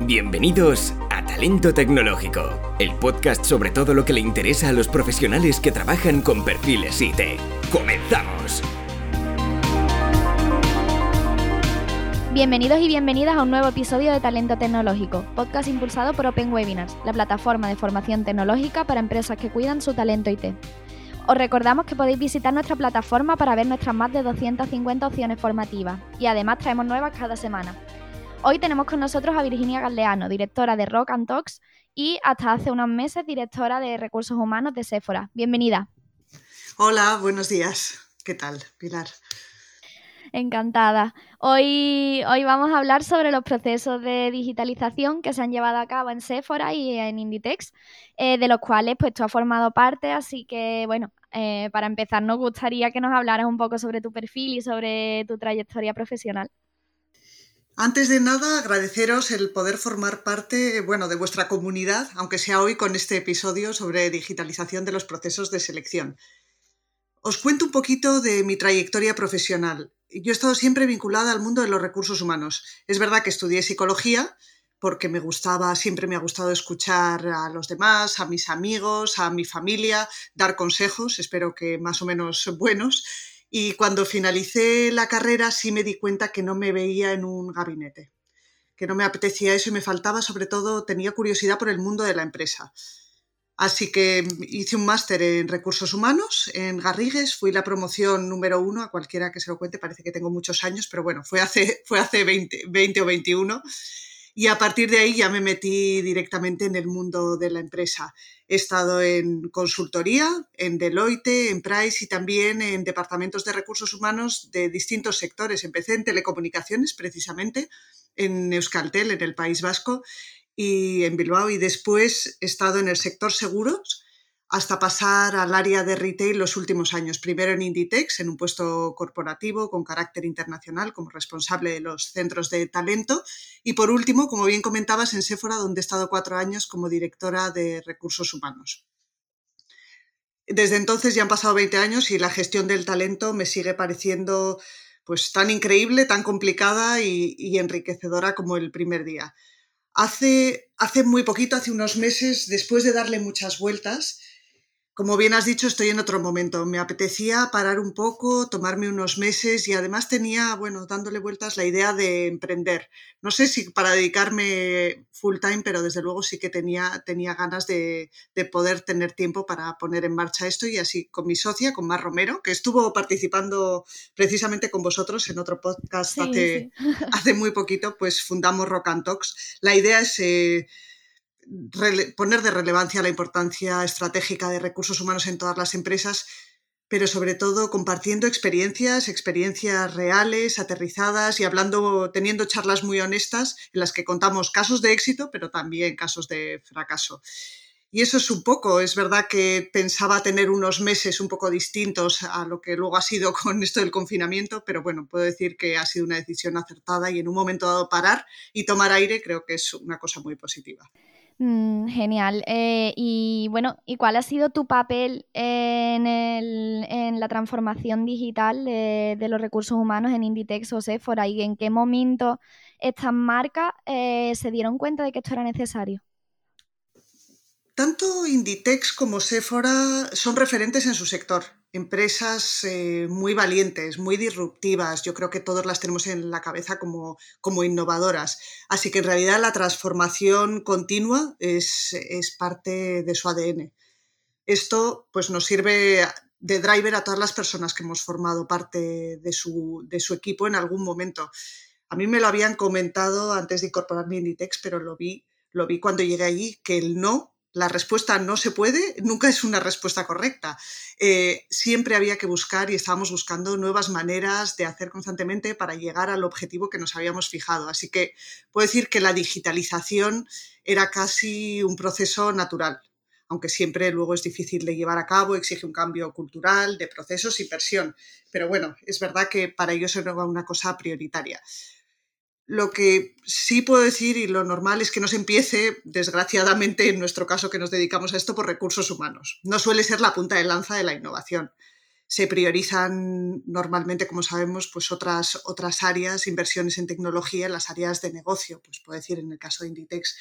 Bienvenidos a Talento Tecnológico, el podcast sobre todo lo que le interesa a los profesionales que trabajan con perfiles IT. ¡Comenzamos! Bienvenidos y bienvenidas a un nuevo episodio de Talento Tecnológico, podcast impulsado por Open Webinars, la plataforma de formación tecnológica para empresas que cuidan su talento IT. Os recordamos que podéis visitar nuestra plataforma para ver nuestras más de 250 opciones formativas y además traemos nuevas cada semana. Hoy tenemos con nosotros a Virginia Galdeano, directora de Rock and Talks y hasta hace unos meses directora de Recursos Humanos de Sephora. Bienvenida. Hola, buenos días. ¿Qué tal, Pilar? Encantada. Hoy, hoy vamos a hablar sobre los procesos de digitalización que se han llevado a cabo en Sephora y en Inditex, eh, de los cuales pues tú has formado parte, así que bueno, eh, para empezar nos gustaría que nos hablaras un poco sobre tu perfil y sobre tu trayectoria profesional. Antes de nada, agradeceros el poder formar parte, bueno, de vuestra comunidad, aunque sea hoy con este episodio sobre digitalización de los procesos de selección. Os cuento un poquito de mi trayectoria profesional. Yo he estado siempre vinculada al mundo de los recursos humanos. Es verdad que estudié psicología porque me gustaba, siempre me ha gustado escuchar a los demás, a mis amigos, a mi familia, dar consejos, espero que más o menos buenos y cuando finalicé la carrera sí me di cuenta que no me veía en un gabinete, que no me apetecía eso y me faltaba sobre todo, tenía curiosidad por el mundo de la empresa. Así que hice un máster en recursos humanos en Garrigues, fui la promoción número uno, a cualquiera que se lo cuente, parece que tengo muchos años, pero bueno, fue hace, fue hace 20, 20 o 21. Y a partir de ahí ya me metí directamente en el mundo de la empresa. He estado en consultoría, en Deloitte, en Price y también en departamentos de recursos humanos de distintos sectores. Empecé en telecomunicaciones, precisamente, en Euskaltel, en el País Vasco, y en Bilbao. Y después he estado en el sector seguros hasta pasar al área de retail los últimos años. Primero en Inditex, en un puesto corporativo con carácter internacional como responsable de los centros de talento. Y por último, como bien comentabas, en Sephora, donde he estado cuatro años como directora de recursos humanos. Desde entonces ya han pasado 20 años y la gestión del talento me sigue pareciendo pues tan increíble, tan complicada y, enriquecedora como el primer día. Hace, hace muy poquito, hace unos meses, después de darle muchas vueltas, como bien has dicho, estoy en otro momento. Me apetecía parar un poco, tomarme unos meses y además tenía, bueno, dándole vueltas la idea de emprender. No sé si para dedicarme full time, pero desde luego sí que tenía, tenía ganas de, poder tener tiempo para poner en marcha esto y así con mi socia, con Mar Romero, que estuvo participando precisamente con vosotros en otro podcast hace, hace muy poquito, pues fundamos Rock and Talks. La idea es... Eh, poner de relevancia la importancia estratégica de recursos humanos en todas las empresas, pero sobre todo compartiendo experiencias, experiencias reales, aterrizadas y hablando, teniendo charlas muy honestas en las que contamos casos de éxito, pero también casos de fracaso. Y eso es un poco, es verdad que pensaba tener unos meses un poco distintos a lo que luego ha sido con esto del confinamiento, pero bueno, puedo decir que ha sido una decisión acertada y en un momento dado parar y tomar aire creo que es una cosa muy positiva. Mm, genial. Eh, y bueno, ¿y cuál ha sido tu papel en, en la transformación digital de, los recursos humanos en Inditex o Sephora? ¿Y en qué momento estas marcas eh, se dieron cuenta de que esto era necesario? Tanto Inditex como Sephora son referentes en su sector empresas eh, muy valientes, muy disruptivas. Yo creo que todos las tenemos en la cabeza como, como innovadoras. Así que en realidad la transformación continua es, es, parte de su ADN. Esto pues, nos sirve de driver a todas las personas que hemos formado parte de su, de su equipo en algún momento. A mí me lo habían comentado antes de incorporarme a Inditex, pero lo vi, lo vi cuando llegué allí, que el no la respuesta no se puede, nunca es una respuesta correcta. Eh, siempre había que buscar y estábamos buscando nuevas maneras de hacer constantemente para llegar al objetivo que nos habíamos fijado. Así que puedo decir que la digitalización era casi un proceso natural, aunque siempre luego es difícil de llevar a cabo, exige un cambio cultural, de procesos y versión. Pero bueno, es verdad que para ellos era una cosa prioritaria. Lo que sí puedo decir y lo normal es que no se empiece, desgraciadamente en nuestro caso que nos dedicamos a esto, por recursos humanos. No suele ser la punta de lanza de la innovación. se priorizan normalmente, como sabemos, pues otras, otras áreas, inversiones en tecnología las áreas de negocio. Pues puedo decir, en el caso de Inditex,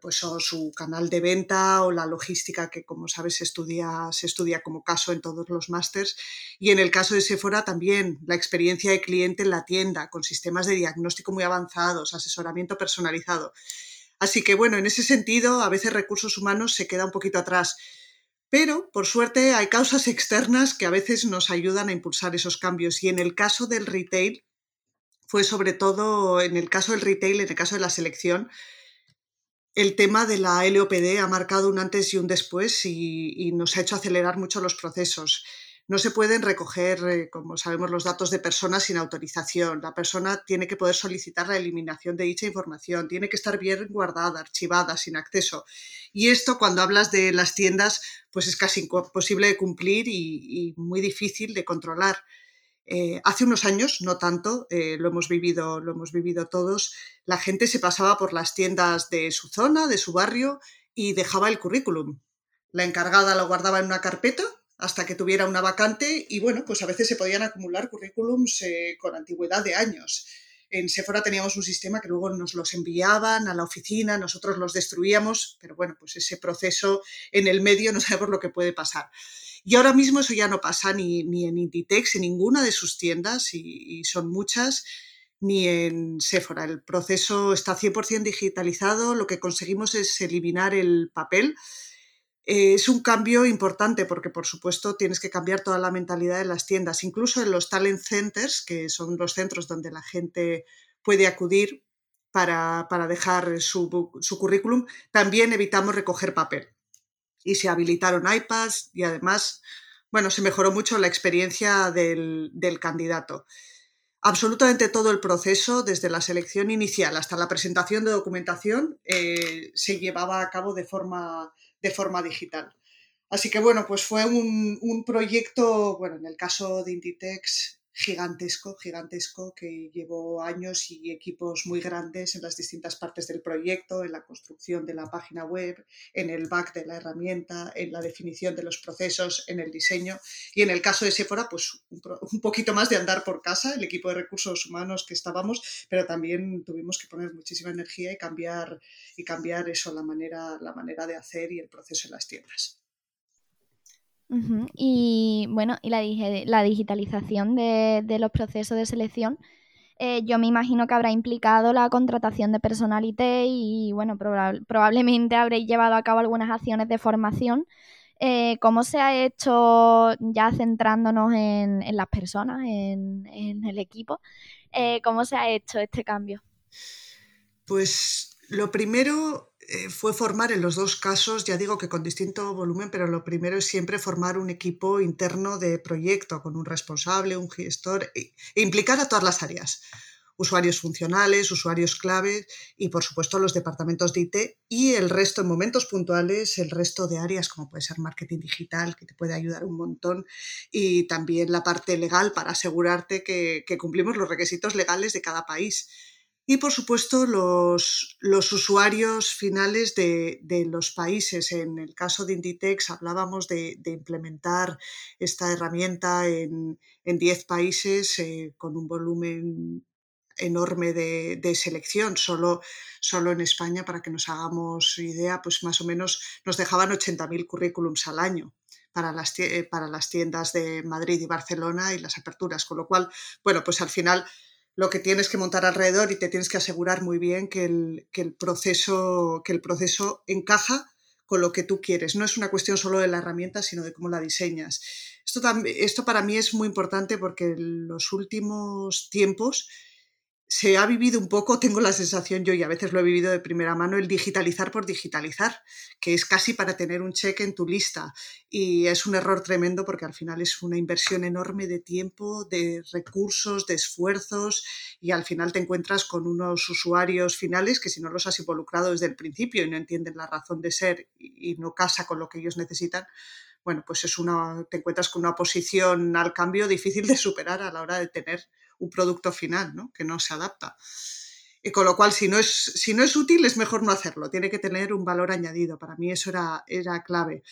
pues o su canal de venta o la logística que como sabes se estudia, se estudia como caso en todos los másters y en el caso de Sephora también la experiencia de cliente en la tienda con sistemas de diagnóstico muy avanzados, asesoramiento personalizado. Así que bueno, en ese sentido a veces recursos humanos se queda un poquito atrás. Pero, por suerte, hay causas externas que a veces nos ayudan a impulsar esos cambios. Y en el caso del retail, fue sobre todo en el caso del retail, en el caso de la selección, el tema de la LOPD ha marcado un antes y un después y, nos ha hecho acelerar mucho los procesos. No se pueden recoger, eh, como sabemos, los datos de personas sin autorización. La persona tiene que poder solicitar la eliminación de dicha información, tiene que estar bien guardada, archivada, sin acceso. Y esto, cuando hablas de las tiendas, pues es casi imposible de cumplir y muy difícil de controlar. Eh, hace unos años, no tanto, eh, lo, hemos vivido, lo hemos vivido todos, la gente se pasaba por las tiendas de su zona, de su barrio, y dejaba el currículum. La encargada lo guardaba en una carpeta hasta que tuviera una vacante y bueno, pues a veces se podían acumular currículums eh, con antigüedad de años. En Sephora teníamos un sistema que luego nos los enviaban a la oficina, nosotros los destruíamos, pero bueno, pues ese proceso en el medio no sabemos lo que puede pasar. Y ahora mismo eso ya no pasa ni, en Inditex, en ninguna de sus tiendas, y, son muchas, ni en Sephora. El proceso está 100% digitalizado, lo que conseguimos es eliminar el papel. Eh, es un cambio importante porque, por supuesto, tienes que cambiar toda la mentalidad de las tiendas, incluso en los talent centers, que son los centros donde la gente puede acudir para, dejar su, su currículum, también evitamos recoger papel y se habilitaron iPads y además, bueno, se mejoró mucho la experiencia del, candidato. Absolutamente todo el proceso, desde la selección inicial hasta la presentación de documentación, eh, se llevaba a cabo de forma, de forma digital. Así que bueno, pues fue un, un proyecto, bueno, en el caso de Inditex, gigantesco, gigantesco, que llevó años y equipos muy grandes en las distintas partes del proyecto, en la construcción de la página web, en el back de la herramienta, en la definición de los procesos, en el diseño. Y en el caso de Sephora, pues un, poquito más de andar por casa, el equipo de recursos humanos que estábamos, pero también tuvimos que poner muchísima energía y cambiar, y cambiar eso, la manera, la manera de hacer y el proceso en las tiendas. Y bueno, y la, digitalización de, los procesos de selección, eh, yo me imagino que habrá implicado la contratación de personalité y bueno, probablemente habréis llevado a cabo algunas acciones de formación. Eh, ¿Cómo se ha hecho, ya centrándonos en, las personas, en, el equipo, eh, cómo se ha hecho este cambio? Pues lo primero eh, fue formar en los dos casos, ya digo que con distinto volumen, pero lo primero es siempre formar un equipo interno de proyecto con un responsable, un gestor e, e implicar a todas las áreas. Usuarios funcionales, usuarios clave y por supuesto los departamentos de IT y el resto en momentos puntuales, el resto de áreas como puede ser marketing digital que te puede ayudar un montón y también la parte legal para asegurarte que cumplimos los requisitos legales de cada país y por supuesto los, los usuarios finales de, de, los países. En el caso de Inditex hablábamos de, implementar esta herramienta en 10 países eh, con un volumen enorme de, de, selección. Solo, solo en España, para que nos hagamos idea, pues más o menos nos dejaban 80.000 currículums al año. Para las, para las tiendas de Madrid y Barcelona y las aperturas, con lo cual, bueno, pues al final lo que tienes que montar alrededor y te tienes que asegurar muy bien que el, el, proceso, que el proceso encaja con lo que tú quieres. No es una cuestión solo de la herramienta, sino de cómo la diseñas. Esto, esto para mí es muy importante porque en los últimos tiempos se ha vivido un poco, tengo la sensación yo y a veces lo he vivido de primera mano, el digitalizar por digitalizar, que es casi para tener un cheque en tu lista. Y es un error tremendo porque al final es una inversión enorme de tiempo, de recursos, de esfuerzos y al final te encuentras con unos usuarios finales que si no los has involucrado desde el principio y no entienden la razón de ser y no casa con lo que ellos necesitan, bueno, pues es una, te encuentras con una posición al cambio difícil de superar a la hora de tener un producto final, ¿no? Que no se adapta. Y con lo cual, si no, es, si no es útil, es mejor no hacerlo. Tiene que tener un valor añadido. Para mí eso era, era clave.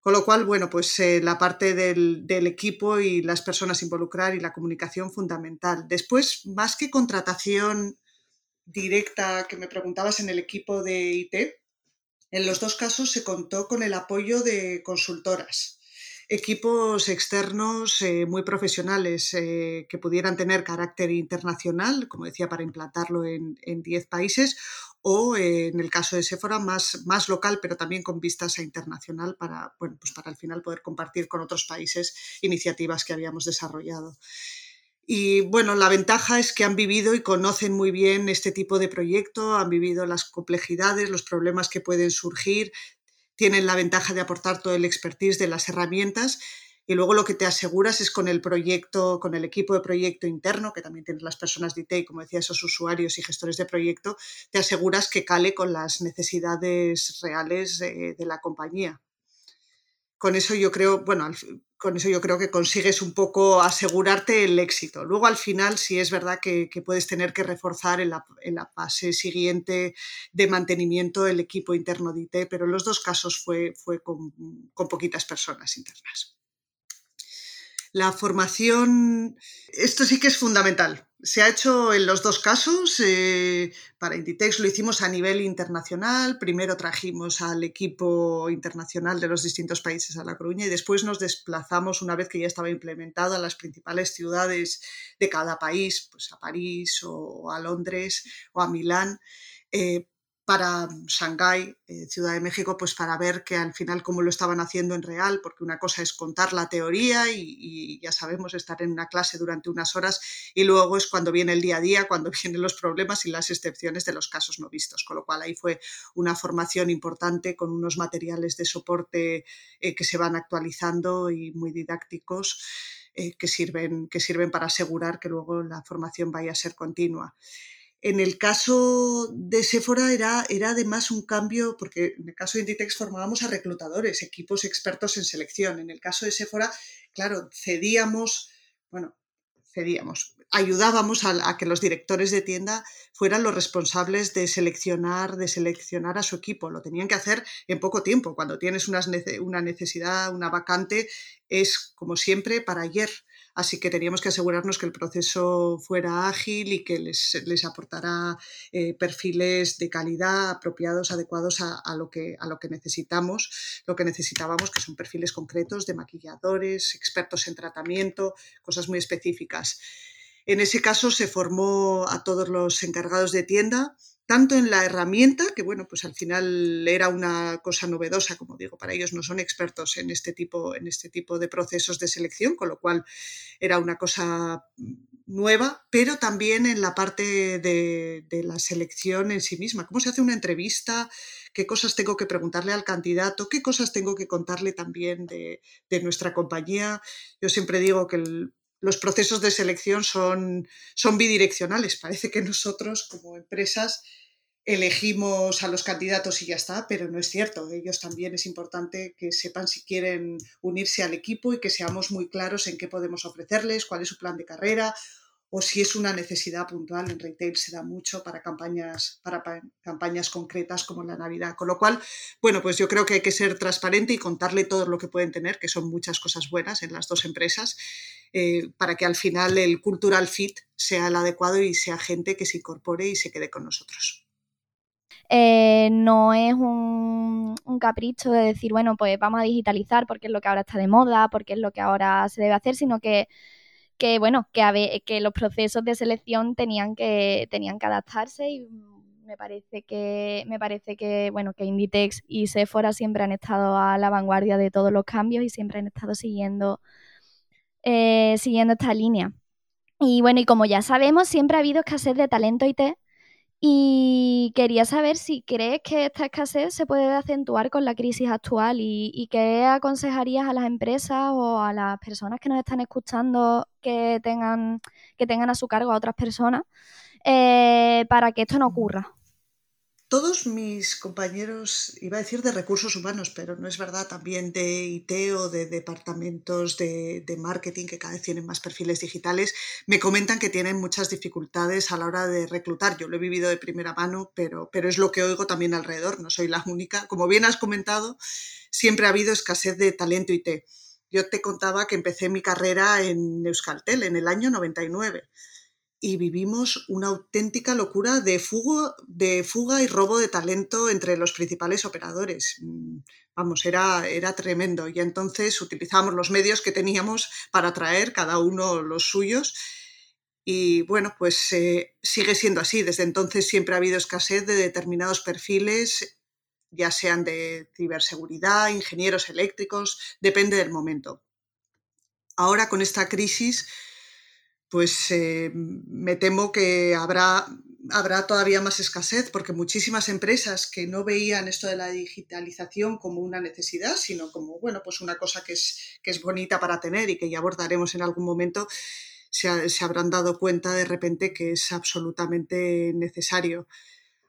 Con lo cual, bueno, pues eh, la parte del, del, equipo y las personas involucrar y la comunicación fundamental. Después, más que contratación directa que me preguntabas en el equipo de IT, en los dos casos se contó con el apoyo de consultoras equipos externos eh, muy profesionales eh, que pudieran tener carácter internacional, como decía, para implantarlo en 10 países, o en el caso de Sephora más, más local, pero también con vistas a internacional para, bueno, pues para al final poder compartir con otros países iniciativas que habíamos desarrollado. Y bueno, la ventaja es que han vivido y conocen muy bien este tipo de proyecto, han vivido las complejidades, los problemas que pueden surgir, tienen la ventaja de aportar todo el expertise de las herramientas y luego lo que te aseguras es con el proyecto, con el equipo de proyecto interno, que también tienes las personas de IT, como decía, esos usuarios y gestores de proyecto, te aseguras que cale con las necesidades reales de, de la compañía. Con eso yo creo, bueno, con eso yo creo que consigues un poco asegurarte el éxito. Luego al final sí es verdad que, puedes tener que reforzar en la, en la, fase siguiente de mantenimiento el equipo interno de IT, pero en los dos casos fue, fue con, con poquitas personas internas. La formación, esto sí que es fundamental. Se ha hecho en los dos casos. Eh, para Inditex lo hicimos a nivel internacional. Primero trajimos al equipo internacional de los distintos países a La Coruña y después nos desplazamos, una vez que ya estaba implementado, a las principales ciudades de cada país, pues a París o a Londres o a Milán, eh, para Shanghái, eh, Ciudad de México, pues para ver que al final cómo lo estaban haciendo en real, porque una cosa es contar la teoría y, ya sabemos estar en una clase durante unas horas y luego es cuando viene el día a día, cuando vienen los problemas y las excepciones de los casos no vistos, con lo cual ahí fue una formación importante con unos materiales de soporte eh, que se van actualizando y muy didácticos. Eh, que, sirven, que sirven para asegurar que luego la formación vaya a ser continua. En el caso de Sephora era, era además un cambio, porque en el caso de Inditex formábamos a reclutadores, equipos expertos en selección. En el caso de Sephora, claro, cedíamos, bueno, cedíamos, ayudábamos a, que los directores de tienda fueran los responsables de seleccionar, de seleccionar a su equipo. Lo tenían que hacer en poco tiempo. Cuando tienes una necesidad, una vacante, es como siempre para ayer. Así que teníamos que asegurarnos que el proceso fuera ágil y que les, les aportara eh, perfiles de calidad apropiados, adecuados a, lo que, a lo que necesitamos, lo que necesitábamos, que son perfiles concretos de maquilladores, expertos en tratamiento, cosas muy específicas. En ese caso se formó a todos los encargados de tienda tanto en la herramienta, que bueno, pues al final era una cosa novedosa, como digo, para ellos no son expertos en este tipo, en este tipo de procesos de selección, con lo cual era una cosa nueva, pero también en la parte de, la selección en sí misma, cómo se hace una entrevista, qué cosas tengo que preguntarle al candidato, qué cosas tengo que contarle también de, nuestra compañía. Yo siempre digo que los procesos de selección son, son bidireccionales. Parece que nosotros como empresas elegimos a los candidatos y ya está, pero no es cierto. Ellos también es importante que sepan si quieren unirse al equipo y que seamos muy claros en qué podemos ofrecerles, cuál es su plan de carrera o si es una necesidad puntual. En retail se da mucho para campañas, para campañas concretas como la Navidad. Con lo cual, bueno, pues yo creo que hay que ser transparente y contarle todo lo que pueden tener, que son muchas cosas buenas en las dos empresas, eh, para que al final el cultural fit sea el adecuado y sea gente que se incorpore y se quede con nosotros. Eh, no es un, capricho de decir, bueno, pues vamos a digitalizar porque es lo que ahora está de moda, porque es lo que ahora se debe hacer, sino que, que bueno, que, los procesos de selección tenían que, tenían que adaptarse y me parece que, me parece que, bueno, que Inditex y Sephora siempre han estado a la vanguardia de todos los cambios y siempre han estado siguiendo, eh, siguiendo esta línea. Y bueno, y como ya sabemos, siempre ha habido escasez de talento IT y quería saber si crees que esta escasez se puede acentuar con la crisis actual y, qué aconsejarías a las empresas o a las personas que nos están escuchando que tengan, que tengan a su cargo a otras personas eh, para que esto no ocurra. Todos mis compañeros, iba a decir de recursos humanos, pero no es verdad, también de IT o de departamentos de, marketing que cada vez tienen más perfiles digitales, me comentan que tienen muchas dificultades a la hora de reclutar. Yo lo he vivido de primera mano, pero, pero es lo que oigo también alrededor, no soy la única. Como bien has comentado, siempre ha habido escasez de talento IT. Yo te contaba que empecé mi carrera en Euskaltel en el año 99 y vivimos una auténtica locura de, de fuga y robo de talento entre los principales operadores. Mm, vamos, era, era tremendo. Y entonces utilizamos los medios que teníamos para atraer cada uno los suyos. Y bueno, pues eh, sigue siendo así. Desde entonces siempre ha habido escasez de determinados perfiles, ya sean de ciberseguridad, ingenieros eléctricos, depende del momento. Ahora con esta crisis pues eh, me temo que habrá, habrá todavía más escasez porque muchísimas empresas que no veían esto de la digitalización como una necesidad, sino como, bueno, pues una cosa que es, que es bonita para tener y que ya abordaremos en algún momento, se, se habrán dado cuenta de repente que es absolutamente necesario.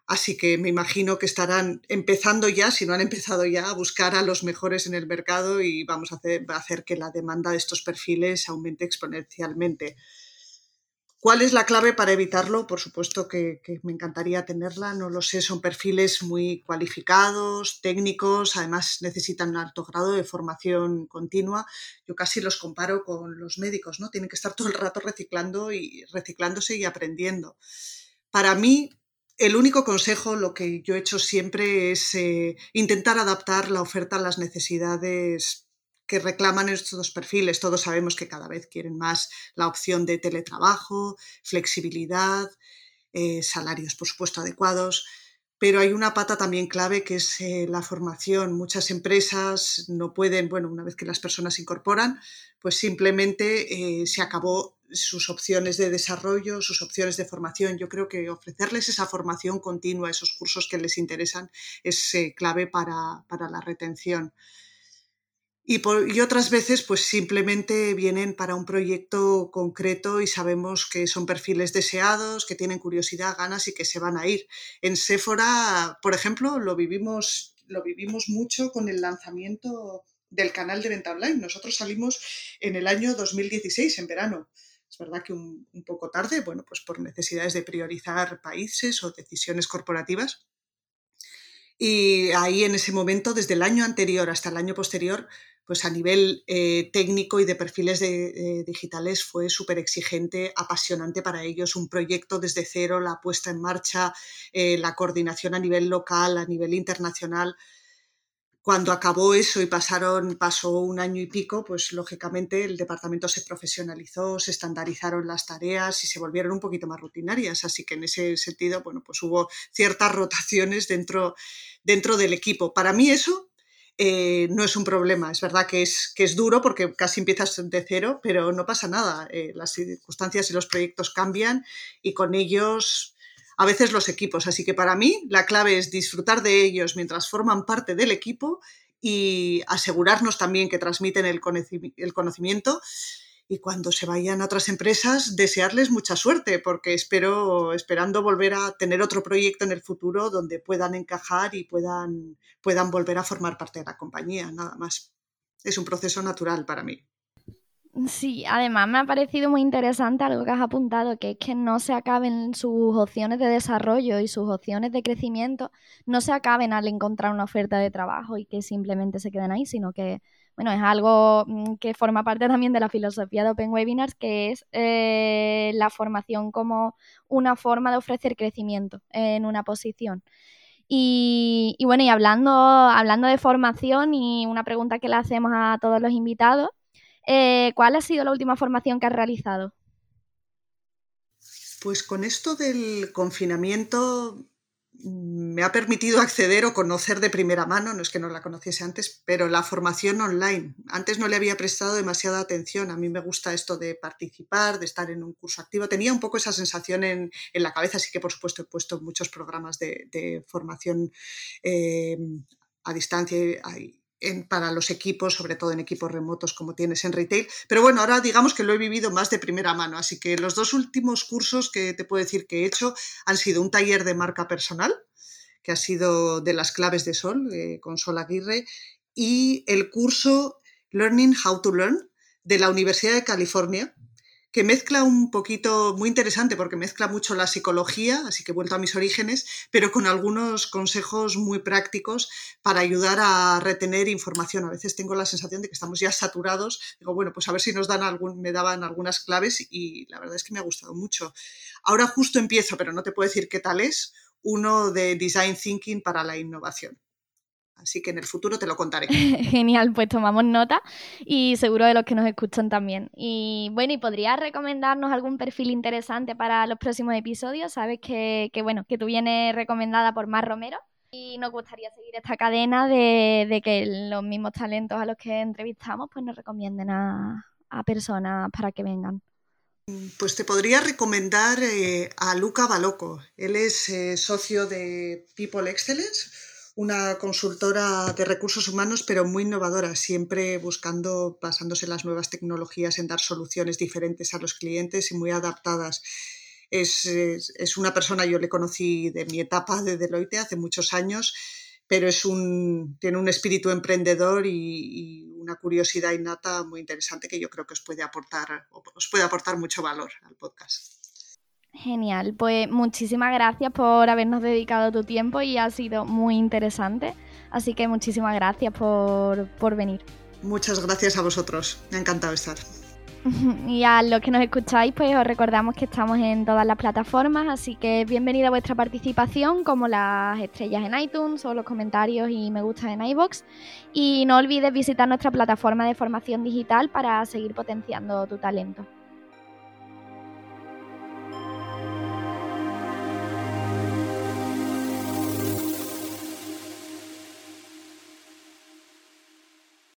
Así que me imagino que estarán empezando ya, si no han empezado ya, a buscar a los mejores en el mercado y vamos a hacer, a hacer que la demanda de estos perfiles aumente exponencialmente. ¿Cuál es la clave para evitarlo? Por supuesto que, me encantaría tenerla, no lo sé, son perfiles muy cualificados, técnicos, además necesitan un alto grado de formación continua. Yo casi los comparo con los médicos, ¿no? Tienen que estar todo el rato reciclando y reciclándose y aprendiendo. Para mí, el único consejo, lo que yo he hecho siempre es eh, intentar adaptar la oferta a las necesidades que reclaman estos dos perfiles. Todos sabemos que cada vez quieren más la opción de teletrabajo, flexibilidad, eh, salarios, por supuesto, adecuados. Pero hay una pata también clave que es eh, la formación. Muchas empresas no pueden, bueno, una vez que las personas se incorporan, pues simplemente eh, se acabó sus opciones de desarrollo, sus opciones de formación. Yo creo que ofrecerles esa formación continua, esos cursos que les interesan, es clave para, para la retención. Y, otras veces, pues simplemente vienen para un proyecto concreto y sabemos que son perfiles deseados, que tienen curiosidad, ganas y que se van a ir. En Sephora, por ejemplo, lo vivimos, lo vivimos mucho con el lanzamiento del canal de venta online. Nosotros salimos en el año 2016, en verano. Es verdad que un, un poco tarde, bueno, pues por necesidades de priorizar países o decisiones corporativas. Y ahí en ese momento, desde el año anterior hasta el año posterior, pues a nivel eh, técnico y de perfiles de, digitales fue súper exigente, apasionante para ellos, un proyecto desde cero, la puesta en marcha, eh, la coordinación a nivel local, a nivel internacional. Cuando acabó eso y pasaron, pasó un año y pico, pues lógicamente el departamento se profesionalizó, se estandarizaron las tareas y se volvieron un poquito más rutinarias. Así que en ese sentido, bueno, pues hubo ciertas rotaciones dentro, dentro del equipo. Para mí eso eh, no es un problema. Es verdad que es, que es duro porque casi empiezas de cero, pero no pasa nada. Eh, las circunstancias y los proyectos cambian y con ellos a veces los equipos. Así que para mí la clave es disfrutar de ellos mientras forman parte del equipo y asegurarnos también que transmiten el conocimiento y cuando se vayan a otras empresas, desearles mucha suerte, porque espero, esperando volver a tener otro proyecto en el futuro donde puedan encajar y puedan, puedan volver a formar parte de la compañía, nada más. Es un proceso natural para mí. Sí, además me ha parecido muy interesante algo que has apuntado, que es que no se acaben sus opciones de desarrollo y sus opciones de crecimiento, no se acaben al encontrar una oferta de trabajo y que simplemente se queden ahí, sino que bueno, es algo mm, que forma parte también de la filosofía de Open Webinars, que es eh, la formación como una forma de ofrecer crecimiento en una posición. Y, bueno, y hablando, hablando de formación y una pregunta que le hacemos a todos los invitados, eh, ¿cuál ha sido la última formación que has realizado? Pues con esto del confinamiento me ha permitido acceder o conocer de primera mano, no es que no la conociese antes, pero la formación online. Antes no le había prestado demasiada atención. A mí me gusta esto de participar, de estar en un curso activo. Tenía un poco esa sensación en, la cabeza, así que por supuesto he puesto muchos programas de, formación eh, a distancia para los equipos, sobre todo en equipos remotos como tienes en retail. Pero bueno, ahora digamos que lo he vivido más de primera mano, así que los dos últimos cursos que te puedo decir que he hecho han sido un taller de marca personal, que ha sido de las claves de Sol, eh, con Sol Aguirre, y el curso Learning How to Learn de la Universidad de California, que mezcla un poquito, muy interesante porque mezcla mucho la psicología, así que he vuelto a mis orígenes, pero con algunos consejos muy prácticos para ayudar a retener información. A veces tengo la sensación de que estamos ya saturados. Digo, bueno, pues a ver si nos dan algún, me daban algunas claves y la verdad es que me ha gustado mucho. Ahora justo empiezo, pero no te puedo decir qué tal es, uno de Design Thinking para la innovación. Así que en el futuro te lo contaré. Genial, pues tomamos nota y seguro de los que nos escuchan también. Y bueno, ¿y podrías recomendarnos algún perfil interesante para los próximos episodios? Sabes que, bueno, que tú vienes recomendada por Mar Romero y nos gustaría seguir esta cadena de, que los mismos talentos a los que entrevistamos pues nos recomienden a, personas para que vengan. Pues te podría recomendar eh, a Luca Baloco. Él es eh, socio de People Excellence una consultora de recursos humanos, pero muy innovadora, siempre buscando, basándose en las nuevas tecnologías, en dar soluciones diferentes a los clientes y muy adaptadas. Es, una persona, yo le conocí de mi etapa de Deloitte hace muchos años, pero es un, tiene un espíritu emprendedor y, una curiosidad innata muy interesante que yo creo que os puede aportar, os puede aportar mucho valor al podcast. Genial, pues muchísimas gracias por habernos dedicado tu tiempo y ha sido muy interesante. Así que muchísimas gracias por, venir. Muchas gracias a vosotros, me ha encantado estar. Y a los que nos escucháis, pues os recordamos que estamos en todas las plataformas, así que bienvenida vuestra participación, como las estrellas en iTunes o los comentarios y me gusta en iBox. Y no olvides visitar nuestra plataforma de formación digital para seguir potenciando tu talento.